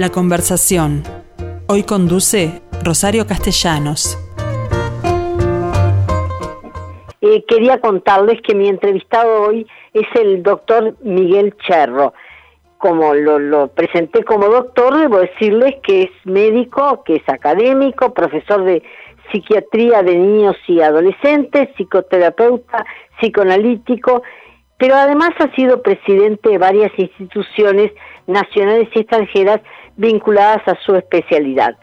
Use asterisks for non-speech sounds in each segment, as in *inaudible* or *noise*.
La conversación. Hoy conduce Rosario Castellanos. Eh, quería contarles que mi entrevistado hoy es el doctor Miguel Cherro. Como lo, presenté como doctor, debo decirles que es médico, que es académico, profesor de psiquiatría de niños y adolescentes, psicoterapeuta, psicoanalítico, pero además ha sido presidente de varias instituciones nacionales y extranjeras vinculadas a su especialidad.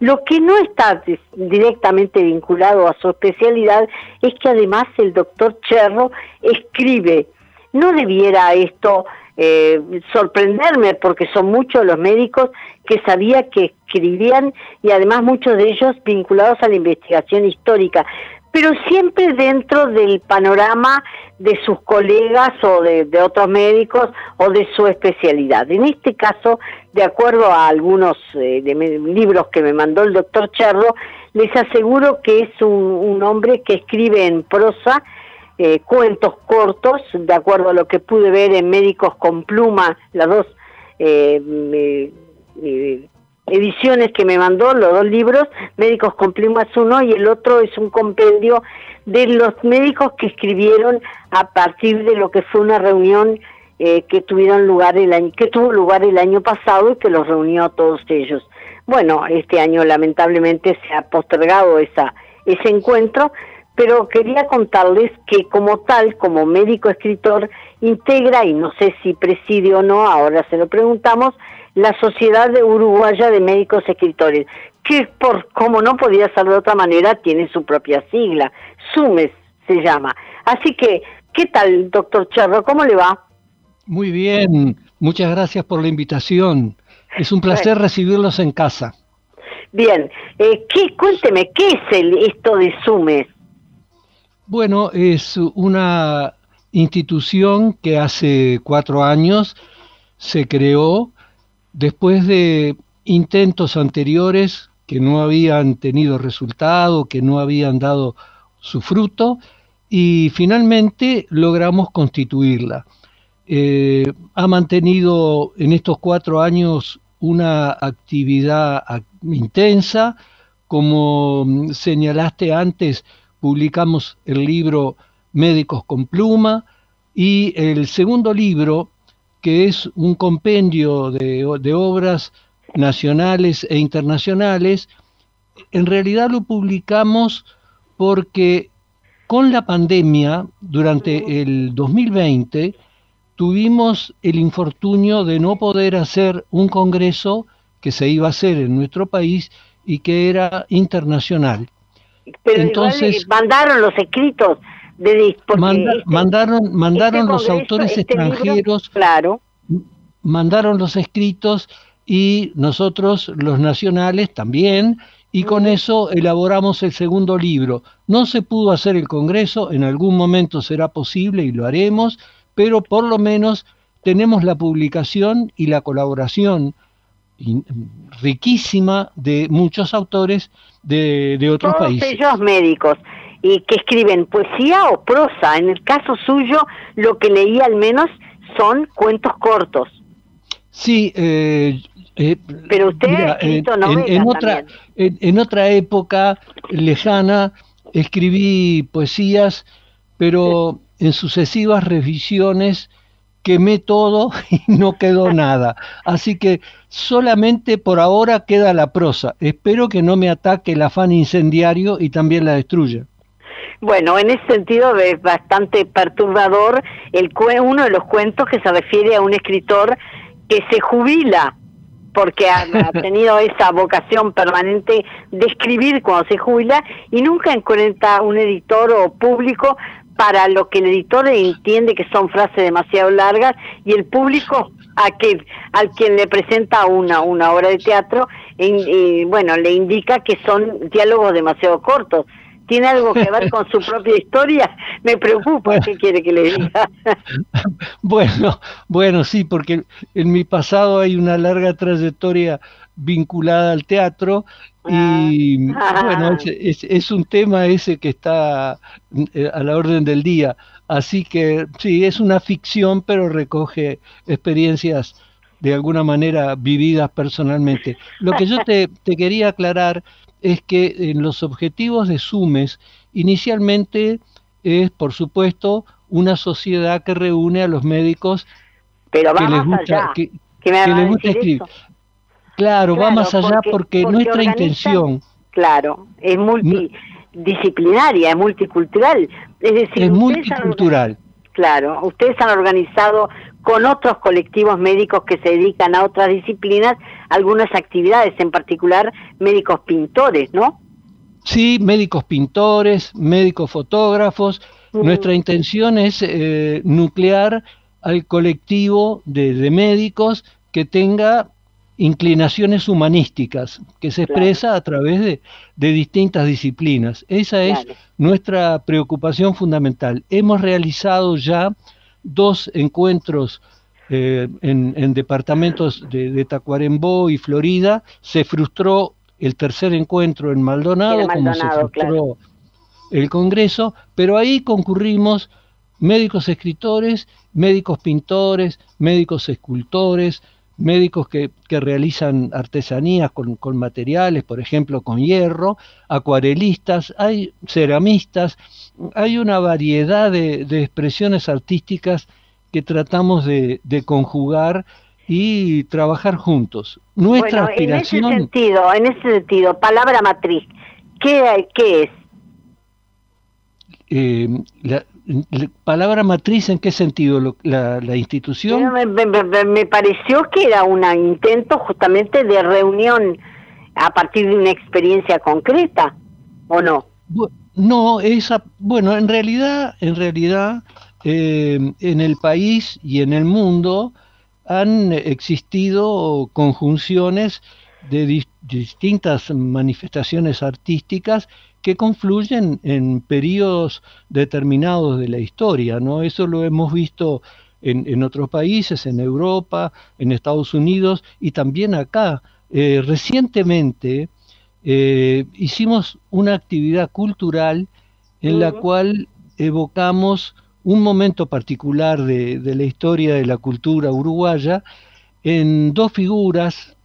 Lo que no está directamente vinculado a su especialidad es que además el doctor Cherro escribe. No debiera esto eh, sorprenderme porque son muchos los médicos que sabía que escribían y además muchos de ellos vinculados a la investigación histórica pero siempre dentro del panorama de sus colegas o de, otros médicos o de su especialidad. En este caso, de acuerdo a algunos eh, libros que me mandó el doctor Cherro, les aseguro que es un, hombre que escribe en prosa eh, cuentos cortos, de acuerdo a lo que pude ver en Médicos con Pluma, las dos eh, ediciones que me mandó, los dos libros, Médicos con uno y el otro es un compendio de los médicos que escribieron a partir de lo que fue una reunión eh, que tuvieron lugar el año, que tuvo lugar el año pasado y que los reunió a todos ellos. Bueno, este año lamentablemente se ha postergado esa, ese encuentro, pero quería contarles que como tal, como médico escritor, integra, y no sé si preside o no, ahora se lo preguntamos, la Sociedad Uruguaya de Médicos Escritores, que por como no podía ser de otra manera, tiene su propia sigla, SUMES se llama. Así que, ¿qué tal, doctor Charro? ¿Cómo le va? Muy bien, muchas gracias por la invitación. Es un placer recibirlos en casa. Bien, eh, ¿qué, cuénteme, ¿qué es el, esto de SUMES? Bueno, es una institución que hace cuatro años se creó después de intentos anteriores que no habían tenido resultado, que no habían dado su fruto, y finalmente logramos constituirla. Eh, ha mantenido en estos cuatro años una actividad intensa, como señalaste antes, publicamos el libro Médicos con Pluma y el segundo libro que es un compendio de, obras nacionales e internacionales, en realidad lo publicamos porque con la pandemia, durante el 2020, tuvimos el infortunio de no poder hacer un congreso que se iba a hacer en nuestro país y que era internacional. Pero Entonces, mandaron los escritos de este, mandaron mandaron este los autores este extranjeros claro mandaron los escritos y nosotros los nacionales también y con eso elaboramos el segundo libro. No se pudo hacer el Congreso, en algún momento será posible y lo haremos, pero por lo menos tenemos la publicación y la colaboración riquísima de muchos autores de, de otros Todos países. ellos médicos y que escriben poesía o prosa. En el caso suyo, lo que leí al menos son cuentos cortos. Sí, eh, eh, pero usted en, en, otra en, otra época lejana escribí poesías, pero en sucesivas revisiones quemé todo *laughs* y no quedó *laughs* nada. Así que solamente por ahora queda la prosa. Espero que no me ataque el afán incendiario y también la destruya. Bueno, en ese sentido es bastante perturbador el uno de los cuentos que se refiere a un escritor que se jubila porque ha, *laughs* tenido esa vocación permanente de escribir cuando se jubila y nunca encuentra un editor o público para lo que el editor entiende que son frases demasiado largas y el público a que al quien le presenta una una obra de teatro y, bueno le indica que son diálogos demasiado cortos tiene algo que ver con su propia historia, me preocupa, ¿qué quiere que le diga? *laughs* bueno, bueno, sí, porque en mi pasado hay una larga trayectoria vinculada al teatro y ah. bueno, es, es, un tema ese que está eh, a la orden del día. Así que sí, es una ficción, pero recoge experiencias de alguna manera vividas personalmente. Lo que yo te, te quería aclarar es que en los objetivos de SUMES, inicialmente es, por supuesto, una sociedad que reúne a los médicos Pero que les vamos gusta, allá. que, ¿Qué me que va a les gusta escribir. Claro, va más allá porque- porque, porque nuestra intención Claro, es multidisciplinaria, es multicultural. Es decir, es han- multicultural. Claro, ustedes han organizado con otros colectivos médicos que se dedican a otras disciplinas algunas actividades, en particular médicos pintores, ¿no? Sí, médicos pintores, médicos fotógrafos. Nuestra intención es eh, nuclear al colectivo de, de médicos que tenga inclinaciones humanísticas, que se Claro. expresa a través de, de distintas disciplinas. Esa es Claro. nuestra preocupación fundamental. Hemos realizado ya dos encuentros eh, en, en departamentos de, de Tacuarembó y Florida. Se frustró el tercer encuentro en Maldonado, como se frustró claro. el Congreso, pero ahí concurrimos médicos escritores, médicos pintores, médicos escultores, médicos que, que realizan artesanías con, con materiales, por ejemplo, con hierro, acuarelistas, hay ceramistas, hay una variedad de, de expresiones artísticas que tratamos de, de conjugar y trabajar juntos. Nuestra bueno, en ese aspiración... sentido, en ese sentido, palabra matriz, ¿qué, qué es? eh, la palabra matriz en qué sentido Lo- la, la institución Me, me- me- me pareció que era un intento justamente de reunión a partir de una experiencia concreta, ¿o no? No esa bueno en realidad en realidad eh, en el país y en el mundo han existido conjunciones de dis- distintas manifestaciones artísticas que confluyen en periodos determinados de la historia, ¿no? Eso lo hemos visto en, en otros países, en Europa, en Estados Unidos y también acá. Eh, recientemente eh, hicimos una actividad cultural en la cual evocamos un momento particular de, de la historia de la cultura uruguaya en dos figuras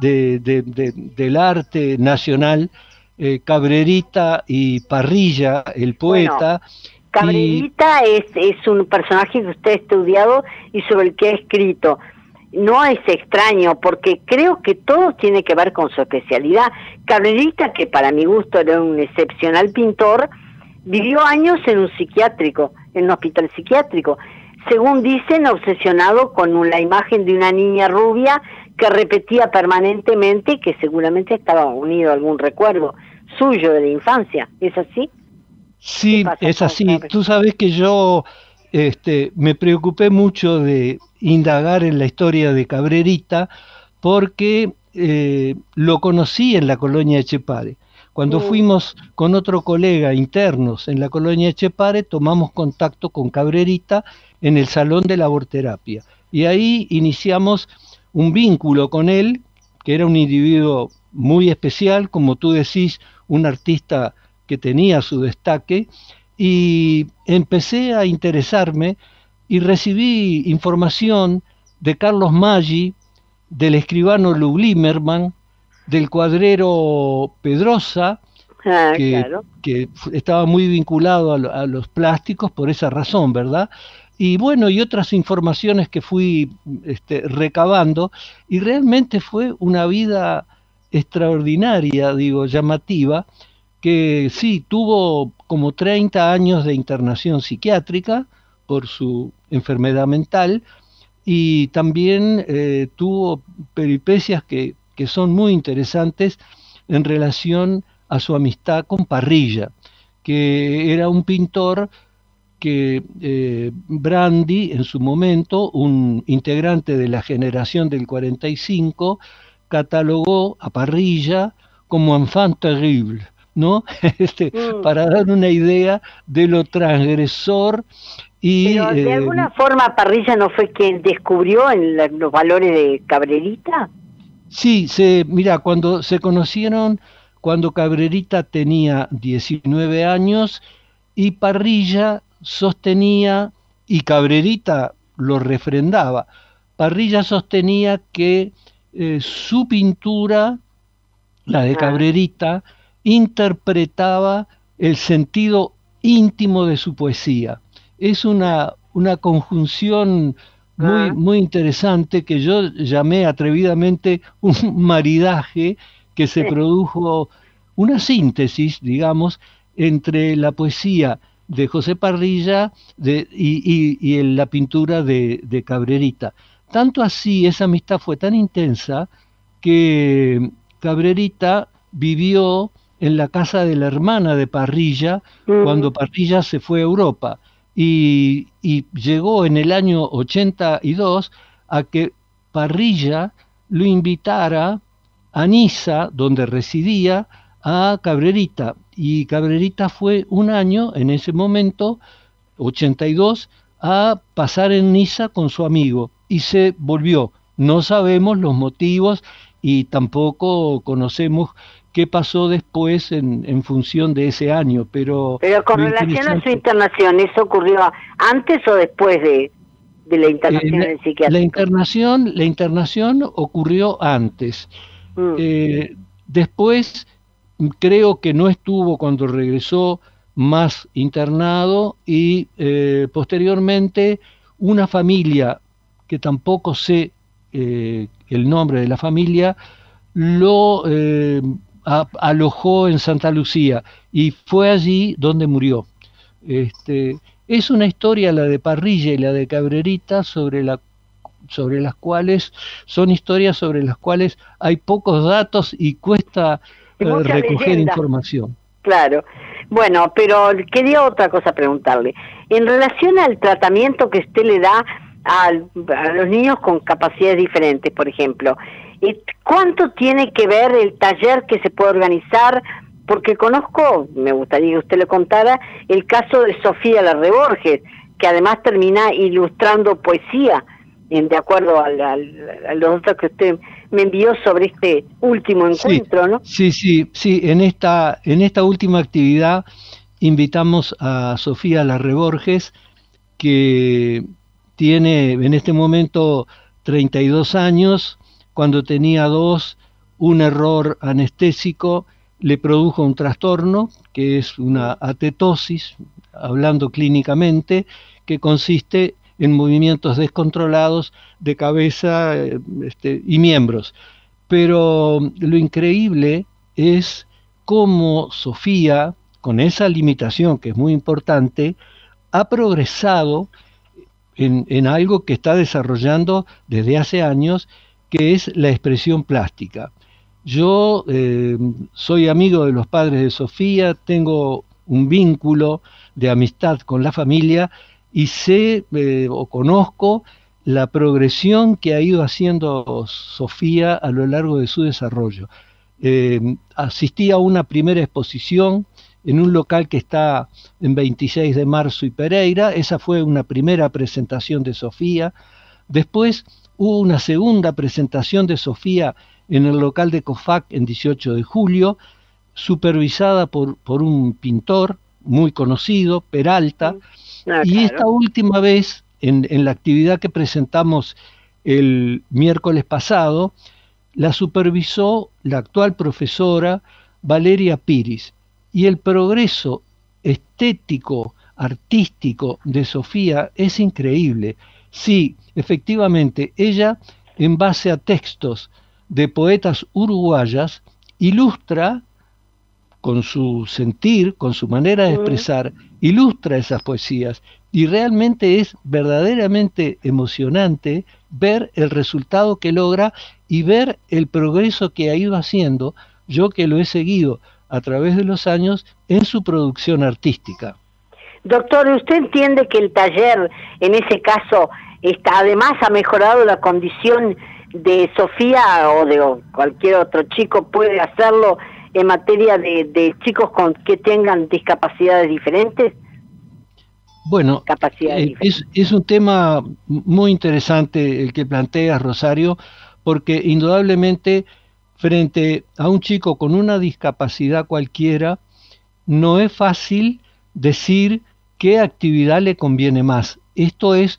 de- de- de- del arte nacional, eh, Cabrerita y Parrilla, el poeta. Cabrerita es, es un personaje que usted ha estudiado y sobre el que ha escrito. No es extraño, porque creo que todo tiene que ver con su especialidad. Cabrerita, que para mi gusto era un excepcional pintor, vivió años en un psiquiátrico, en un hospital psiquiátrico. Según dicen, obsesionado con un- la imagen de una niña rubia que repetía permanentemente y que seguramente estaba unido a algún recuerdo suyo de la infancia. ¿Es así? Sí, ¿Qué pasa es así. Tú sabes que yo este, me preocupé mucho de indagar en la historia de Cabrerita porque eh, lo conocí en la colonia Echepare. Cuando Mm. fuimos con otro colega internos en la colonia Echepare, tomamos contacto con Cabrerita en el salón de laborterapia. Y ahí iniciamos un vínculo con él, que era un individuo muy especial, como tú decís, un artista que tenía su destaque, y empecé a interesarme y recibí información de Carlos Maggi, del escribano Lublimerman, del cuadrero Pedrosa, Ah, que, claro. que fu- estaba muy vinculado a, lo- a los plásticos por esa razón, ¿verdad? Y bueno, y otras informaciones que fui este, recabando, y realmente fue una vida extraordinaria, digo, llamativa, que sí, tuvo como 30 años de internación psiquiátrica por su enfermedad mental, y también eh, tuvo peripecias que, que son muy interesantes en relación a su amistad con Parrilla, que era un pintor que eh, Brandi, en su momento, un integrante de la generación del 45, catalogó a Parrilla como enfant terrible, ¿no? *laughs* Este, Mm. Para dar una idea de lo transgresor y... Pero de eh, alguna forma Parrilla no fue quien descubrió en la- los valores de Cabrerita. Sí, se, mira, cuando se conocieron, cuando Cabrerita tenía 19 años y Parrilla sostenía, y Cabrerita lo refrendaba, Parrilla sostenía que eh, su pintura, la de Cabrerita, interpretaba el sentido íntimo de su poesía. Es una, una conjunción muy, muy interesante que yo llamé atrevidamente un *laughs* maridaje que se produjo, una síntesis, digamos, entre la poesía de José Parrilla y, la pintura de, de, Cabrerita. Tanto así, esa amistad fue tan intensa que Cabrerita vivió en la casa de la hermana de Parrilla mm. cuando Parrilla se fue a Europa y, llegó en el año 82 a que Parrilla lo invitara a Niza, donde residía, a Cabrerita. Y Cabrerita fue un año, en ese momento, 82, a pasar en Niza con su amigo y se volvió. No sabemos los motivos y tampoco conocemos qué pasó después en, función de ese año, pero... Pero con relación a su internación, ¿eso ocurrió antes o después de, la internación eh, psiquiatra? La internación, la internación ocurrió antes. Mm. Eh, después creo que no estuvo cuando regresó más internado y eh, posteriormente una familia que tampoco sé el nombre de la familia, lo alojó en Santa Lucía y fue allí donde murió. Este, es una historia la de Parrilla y la de Cabrerita sobre la sobre las cuales son historias sobre las cuales hay pocos datos y cuesta eh, recoger información. Claro. Bueno, pero quería otra cosa preguntarle. En relación al tratamiento que usted le da a los niños con capacidades diferentes, por ejemplo, ¿Cuánto tiene que ver el taller que se puede organizar? Porque conozco, me gustaría que usted le contara, el caso de Sofía Larreborges, que además termina ilustrando poesía, en, de acuerdo a, los datos que usted me envió sobre este último encuentro, ¿no? Sí, sí, sí. En esta, en esta última actividad invitamos a Sofía Larreborges, que tiene en este momento 32 años, cuando tenía dos, un error anestésico le produjo un trastorno, que es una atetosis, hablando clínicamente, que consiste en movimientos descontrolados de cabeza este, y miembros. Pero lo increíble es cómo Sofía, con esa limitación que es muy importante, ha progresado en, algo que está desarrollando desde hace años que es la expresión plástica. Yo eh, soy amigo de los padres de Sofía, tengo un vínculo de amistad con la familia y sé eh, o conozco la progresión que ha ido haciendo Sofía a lo largo de su desarrollo. Eh, asistí a una primera exposición en un local que está en 26 de marzo y Pereira, esa fue una primera presentación de Sofía. Después Hubo una segunda presentación de Sofía en el local de COFAC en 18 de julio, supervisada por, por un pintor muy conocido, Peralta, ah, y esta última vez, en, en la actividad que presentamos el miércoles pasado, la supervisó la actual profesora Valeria Piris. Y el progreso estético, artístico de Sofía es increíble. Sí, efectivamente, ella, en base a textos de poetas uruguayas, ilustra con su sentir, con su manera de expresar, ilustra esas poesías. Y realmente es verdaderamente emocionante ver el resultado que logra y ver el progreso que ha ido haciendo, yo que lo he seguido a través de los años, en su producción artística. Doctor, ¿usted entiende que el taller, en ese caso, está, además ha mejorado la condición de Sofía o de cualquier otro chico puede hacerlo en materia de, chicos con que tengan discapacidades diferentes? Bueno, eh, es, es, un tema muy interesante el que plantea Rosario, porque indudablemente frente a un chico con una discapacidad cualquiera, no es fácil decir qué actividad le conviene más. Esto es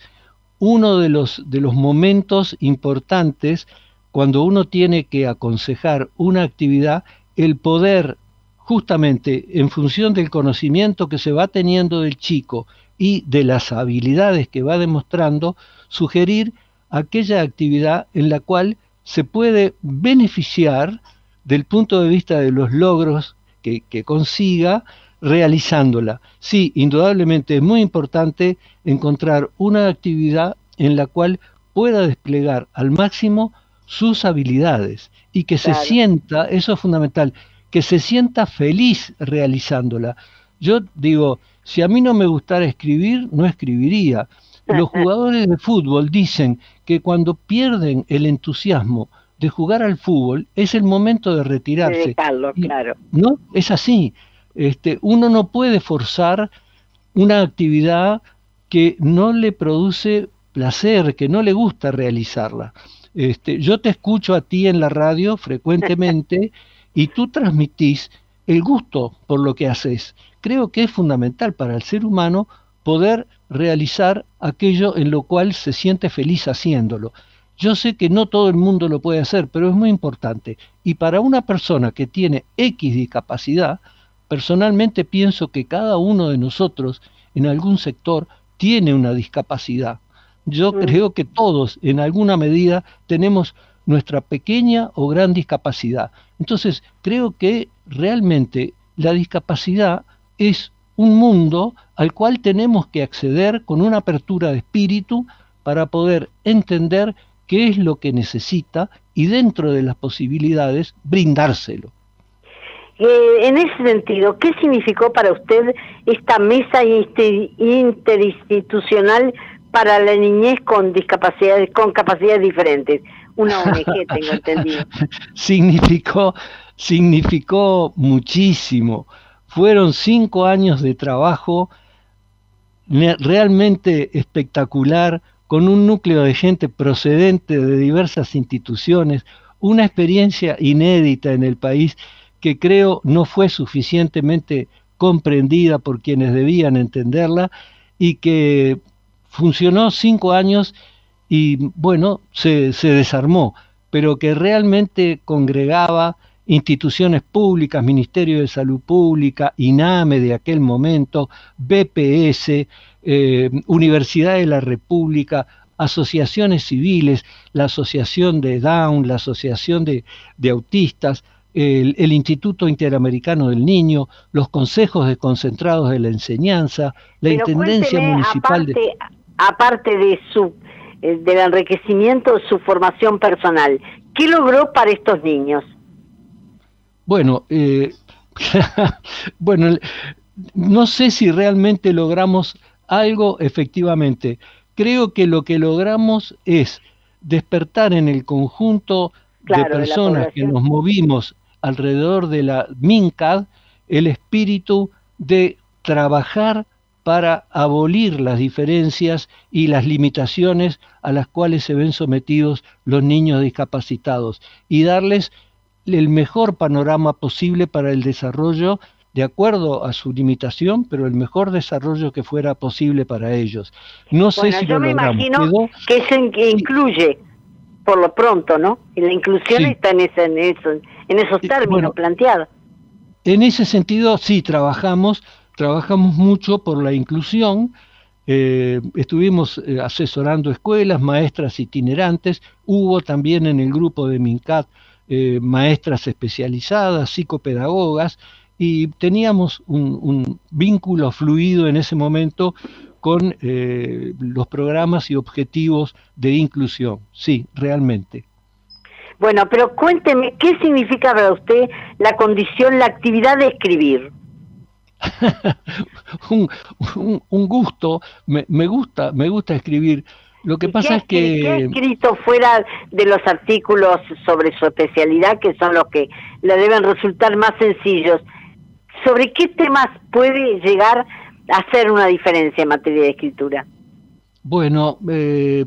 uno de los, de los momentos importantes cuando uno tiene que aconsejar una actividad, el poder justamente en función del conocimiento que se va teniendo del chico y de las habilidades que va demostrando, sugerir aquella actividad en la cual se puede beneficiar del punto de vista de los logros que, que consiga realizándola. Sí, indudablemente es muy importante encontrar una actividad en la cual pueda desplegar al máximo sus habilidades y que se sienta, eso es fundamental, que se sienta feliz realizándola. Yo digo, si a mí no me gustara escribir, no escribiría. Los jugadores de fútbol dicen que cuando pierden el entusiasmo de jugar al fútbol es el momento de retirarse. claro. No, es así. Este, uno no puede forzar una actividad que no le produce placer, que no le gusta realizarla. Este, yo te escucho a ti en la radio frecuentemente *laughs* y tú transmitís el gusto por lo que haces. Creo que es fundamental para el ser humano poder realizar aquello en lo cual se siente feliz haciéndolo. Yo sé que no todo el mundo lo puede hacer, pero es muy importante. Y para una persona que tiene X discapacidad, Personalmente pienso que cada uno de nosotros en algún sector tiene una discapacidad. Yo mm. creo que todos en alguna medida tenemos nuestra pequeña o gran discapacidad. Entonces, creo que realmente la discapacidad es un mundo al cual tenemos que acceder con una apertura de espíritu para poder entender qué es lo que necesita y dentro de las posibilidades brindárselo. Eh, en ese sentido, ¿qué significó para usted esta mesa interinstitucional para la niñez con discapacidades, con capacidades diferentes? Una ONG, *laughs* tengo entendido. significó, significó muchísimo. Fueron cinco años de trabajo realmente espectacular, con un núcleo de gente procedente de diversas instituciones, una experiencia inédita en el país que creo no fue suficientemente comprendida por quienes debían entenderla y que funcionó cinco años y bueno, se, desarmó, pero que realmente congregaba instituciones públicas, Ministerio de Salud Pública, INAME de aquel momento, BPS, eh, Universidad de la República, asociaciones civiles, la Asociación de Down, la Asociación de Autistas, el, Instituto Interamericano del Niño, los consejos desconcentrados de la enseñanza, la Intendencia Municipal aparte, de... Aparte de su eh, del enriquecimiento de su formación personal, ¿qué logró para estos niños? Bueno, eh, *laughs* bueno, no sé si realmente logramos algo efectivamente. Creo que lo que logramos es despertar en el conjunto de personas que nos movimos alrededor de la MINCAD el espíritu de trabajar para abolir las diferencias y las limitaciones a las cuales se ven sometidos los niños discapacitados y darles el mejor panorama posible para el desarrollo de acuerdo a su limitación, pero el mejor desarrollo que fuera posible para ellos. No sé si yo me imagino que eso incluye por lo pronto, ¿no? Y la inclusión está en, ese, en, eso, en esos términos planteados. En ese sentido, sí, trabajamos, trabajamos mucho por la inclusión. Eh, estuvimos eh, asesorando escuelas, maestras itinerantes, hubo también en el grupo de MINCAT eh, maestras especializadas, psicopedagogas, y teníamos un, vínculo fluido en ese momento con eh, los programas y objetivos de inclusión. Sí, realmente. Bueno, pero cuénteme, ¿qué significa para usted la condición, la actividad de escribir? *laughs* un, gusto, me, gusta, me gusta escribir. Lo que pasa es que... ¿Qué escrito fuera de los artículos sobre su especialidad, que son los que le deben resultar más sencillos? ¿Sobre qué temas puede llegar hacer una diferencia en materia de escritura? Bueno, eh,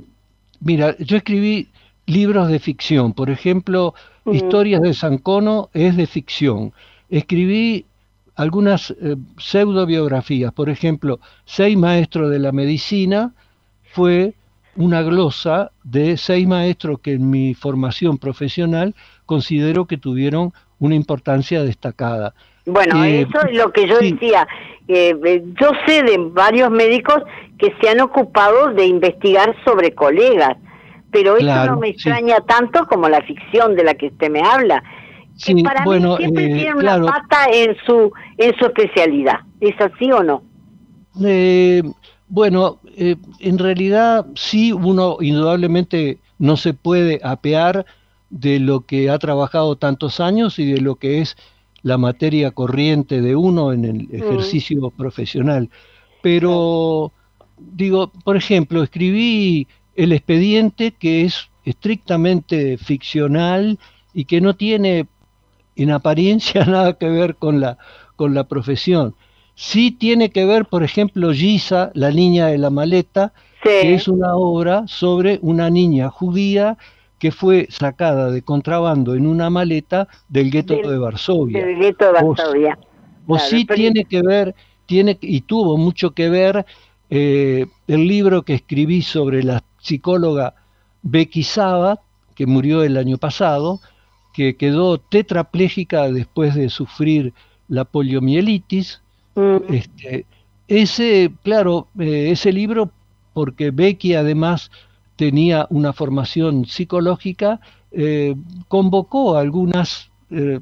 mira, yo escribí libros de ficción, por ejemplo, mm. Historias de Sancono es de ficción. Escribí algunas eh, pseudobiografías, por ejemplo, Seis Maestros de la Medicina fue una glosa de seis maestros que en mi formación profesional considero que tuvieron una importancia destacada. Bueno, Eh, eso es lo que yo sí. decía. Eh, yo sé de varios médicos que se han ocupado de investigar sobre colegas, pero eso no me sí. extraña tanto como la ficción de la que usted me habla. Que Sí, para bueno, mí siempre eh, tiene claro. una pata en su en su especialidad. ¿Es así o no? Eh, bueno, eh, en realidad sí, uno indudablemente no se puede apear de lo que ha trabajado tantos años y de lo que es la materia corriente de uno en el ejercicio profesional. Pero, digo, por ejemplo, escribí El expediente, que es estrictamente ficcional y que no tiene en apariencia *laughs* nada que ver con la, con la profesión. Sí tiene que ver, por ejemplo, Giza, la niña de la maleta, Sí. que es una obra sobre una niña judía que fue sacada de contrabando en una maleta del gueto de Varsovia. del gueto de O- Varsovia. O Claro, sí pero- tiene que ver, tiene y tuvo mucho que ver eh, el libro que escribí sobre la psicóloga Becky Saba, que murió el año pasado, que quedó tetrapléjica después de sufrir la poliomielitis. Mm, Este, ese, claro, eh, ese libro, porque Becky además tenía una formación psicológica, eh, convocó algunas eh,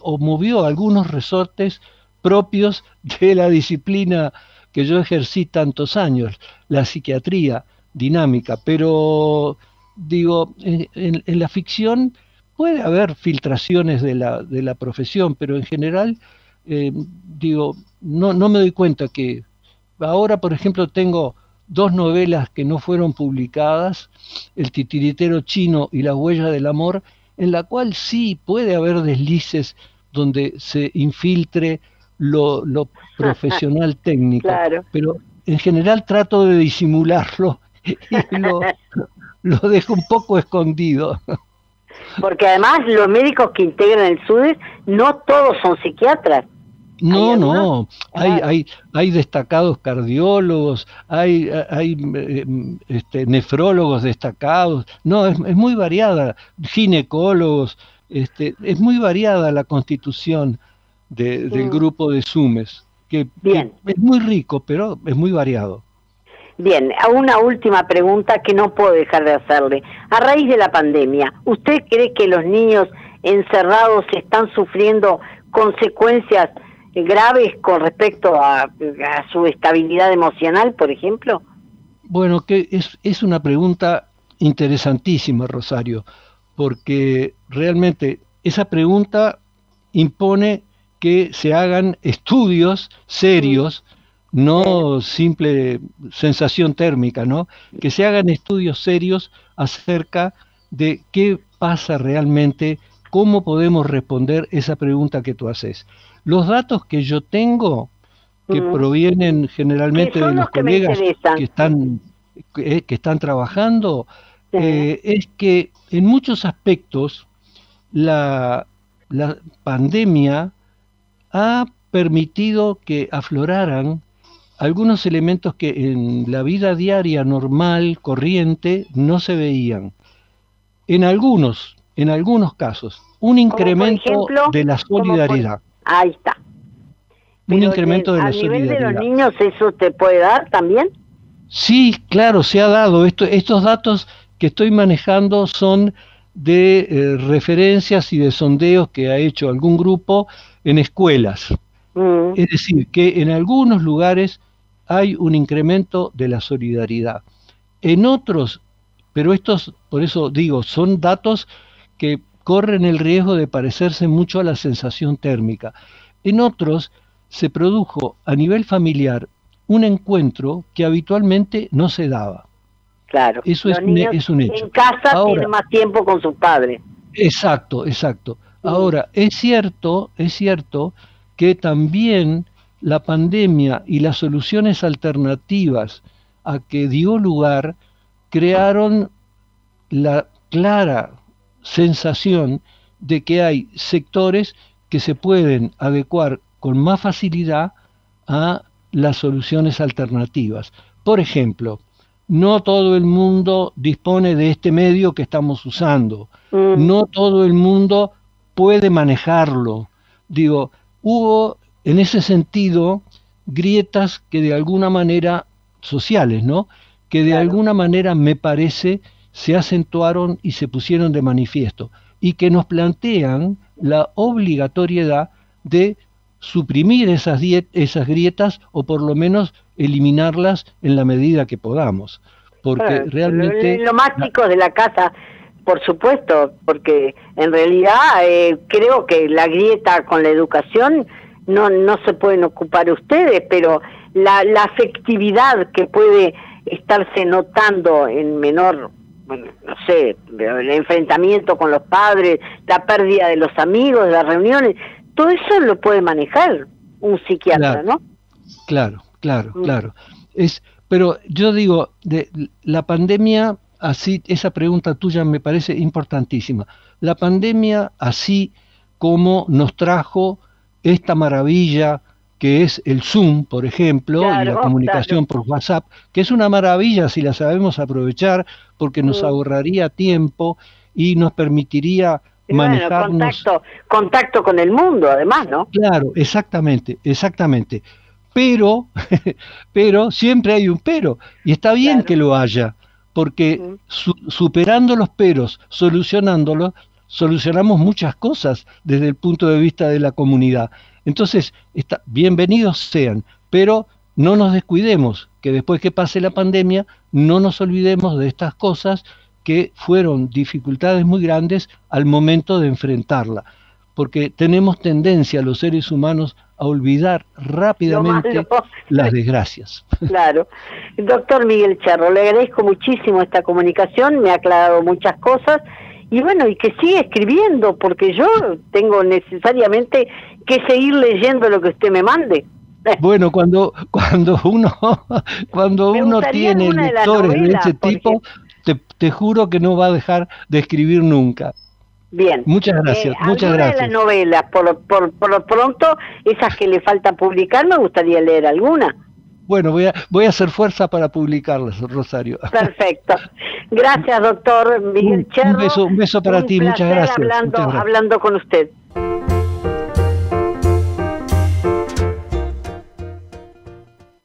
o movió algunos resortes propios de la disciplina que yo ejercí tantos años, la psiquiatría dinámica, pero digo, en, en- en la ficción puede haber filtraciones de la, de la profesión, pero en general, eh, digo, no, no me doy cuenta que ahora, por ejemplo, tengo dos novelas que no fueron publicadas, El titiritero chino y La huella del amor, en la cual sí puede haber deslices donde se infiltre lo, lo profesional *laughs* técnico, Claro. pero en general trato de disimularlo *laughs* y lo, lo dejo un poco escondido. Porque además los médicos que integran el SUDES no todos son psiquiatras. No, ¿Hay no, hay, hay, hay destacados cardiólogos, hay, hay eh, este, nefrólogos destacados, no, es, es muy variada, ginecólogos, este, es muy variada la constitución de- del Mm. grupo de SUMES, que, que es muy rico, pero es muy variado. Bien, a una última pregunta que no puedo dejar de hacerle. A raíz de la pandemia, ¿usted cree que los niños encerrados están sufriendo consecuencias graves con respecto a, a su estabilidad emocional, por ejemplo? Bueno, que es, es una pregunta interesantísima, Rosario, porque realmente esa pregunta impone que se hagan estudios serios, no simple sensación térmica, ¿no? Que se hagan estudios serios acerca de qué pasa realmente, cómo podemos responder esa pregunta que tú haces. Los datos que yo tengo, que provienen generalmente de los los que me colegas que están, que, que están trabajando, Sí. eh, es que en muchos aspectos la, la pandemia ha permitido que afloraran algunos elementos que en la vida diaria normal, corriente, no se veían. En algunos, en algunos casos, un incremento ejemplo, de la por- solidaridad. Ahí está. Un incremento de la nivel de solidaridad. los niños, ¿eso te puede dar también? Sí, claro, se ha dado. Esto, estos datos que estoy manejando son de eh, referencias y de sondeos que ha hecho algún grupo en escuelas. Mm. Es decir, que en algunos lugares hay un incremento de la solidaridad. En otros, pero estos, por eso digo, son datos que corren el riesgo de parecerse mucho a la sensación térmica. En otros se produjo a nivel familiar un encuentro que habitualmente no se daba. Claro. Eso es un- niños es un hecho. En casa Ahora- tienen más tiempo con sus padres. Exacto, exacto. Ahora, es cierto, es cierto que también la pandemia y las soluciones alternativas a que dio lugar crearon la clara sensación de que hay sectores que se pueden adecuar con más facilidad a las soluciones alternativas. Por ejemplo, no todo el mundo dispone de este medio que estamos usando, Mm. no todo el mundo puede manejarlo. Digo, hubo en ese sentido grietas que de alguna manera sociales, ¿no? Que de Claro. alguna manera me parece se acentuaron y se pusieron de manifiesto y que nos plantean la obligatoriedad de suprimir esas, esas grietas o por lo menos eliminarlas en la medida que podamos. Porque Bueno, realmente... lo, más chicos de la casa, por supuesto, porque en realidad eh, creo que la grieta con la educación no no se pueden ocupar ustedes, pero la, la afectividad que puede estarse notando en menor, bueno, no sé, el enfrentamiento con los padres, la pérdida de los amigos, de las reuniones, todo eso lo puede manejar un psiquiatra, Claro. ¿no? Claro, claro, Mm. claro. Es, pero yo digo, de la pandemia, así, esa pregunta tuya me parece importantísima. La pandemia, así como nos trajo esta maravilla que es el Zoom, por ejemplo, y la comunicación por WhatsApp, que es una maravilla si la sabemos aprovechar, porque nos ahorraría tiempo y nos permitiría bueno, manejarnos. contacto, contacto con el mundo, además, ¿no? Claro, exactamente, exactamente. Pero, *laughs* pero siempre hay un pero, y está bien Claro. que lo haya, porque su- superando los peros, solucionándolos, solucionamos muchas cosas desde el punto de vista de la comunidad. Entonces, está, bienvenidos sean, pero no nos descuidemos, que después que pase la pandemia, no nos olvidemos de estas cosas que fueron dificultades muy grandes al momento de enfrentarla, porque tenemos tendencia los seres humanos a olvidar rápidamente *laughs* las desgracias. *laughs* Claro. Doctor Miguel Charro, le agradezco muchísimo esta comunicación, me ha aclarado muchas cosas y bueno, y que siga escribiendo, porque yo tengo necesariamente que seguir leyendo lo que usted me mande. *laughs* Bueno, cuando, cuando uno, *laughs* cuando Me uno tiene de lectores de ese tipo, te, te juro que no va a dejar de escribir nunca. Bien. Muchas gracias, Eh, muchas alguna gracias. de las novelas, por, lo- por, por lo pronto, esas que le falta publicar, me gustaría leer alguna. Bueno, voy a, voy a hacer fuerza para publicarlas, Rosario. *laughs* Perfecto. Gracias, doctor Miguel Un- un Cherro. beso- un beso para Un ti, muchas gracias, Hablando, muchas gracias. hablando con usted.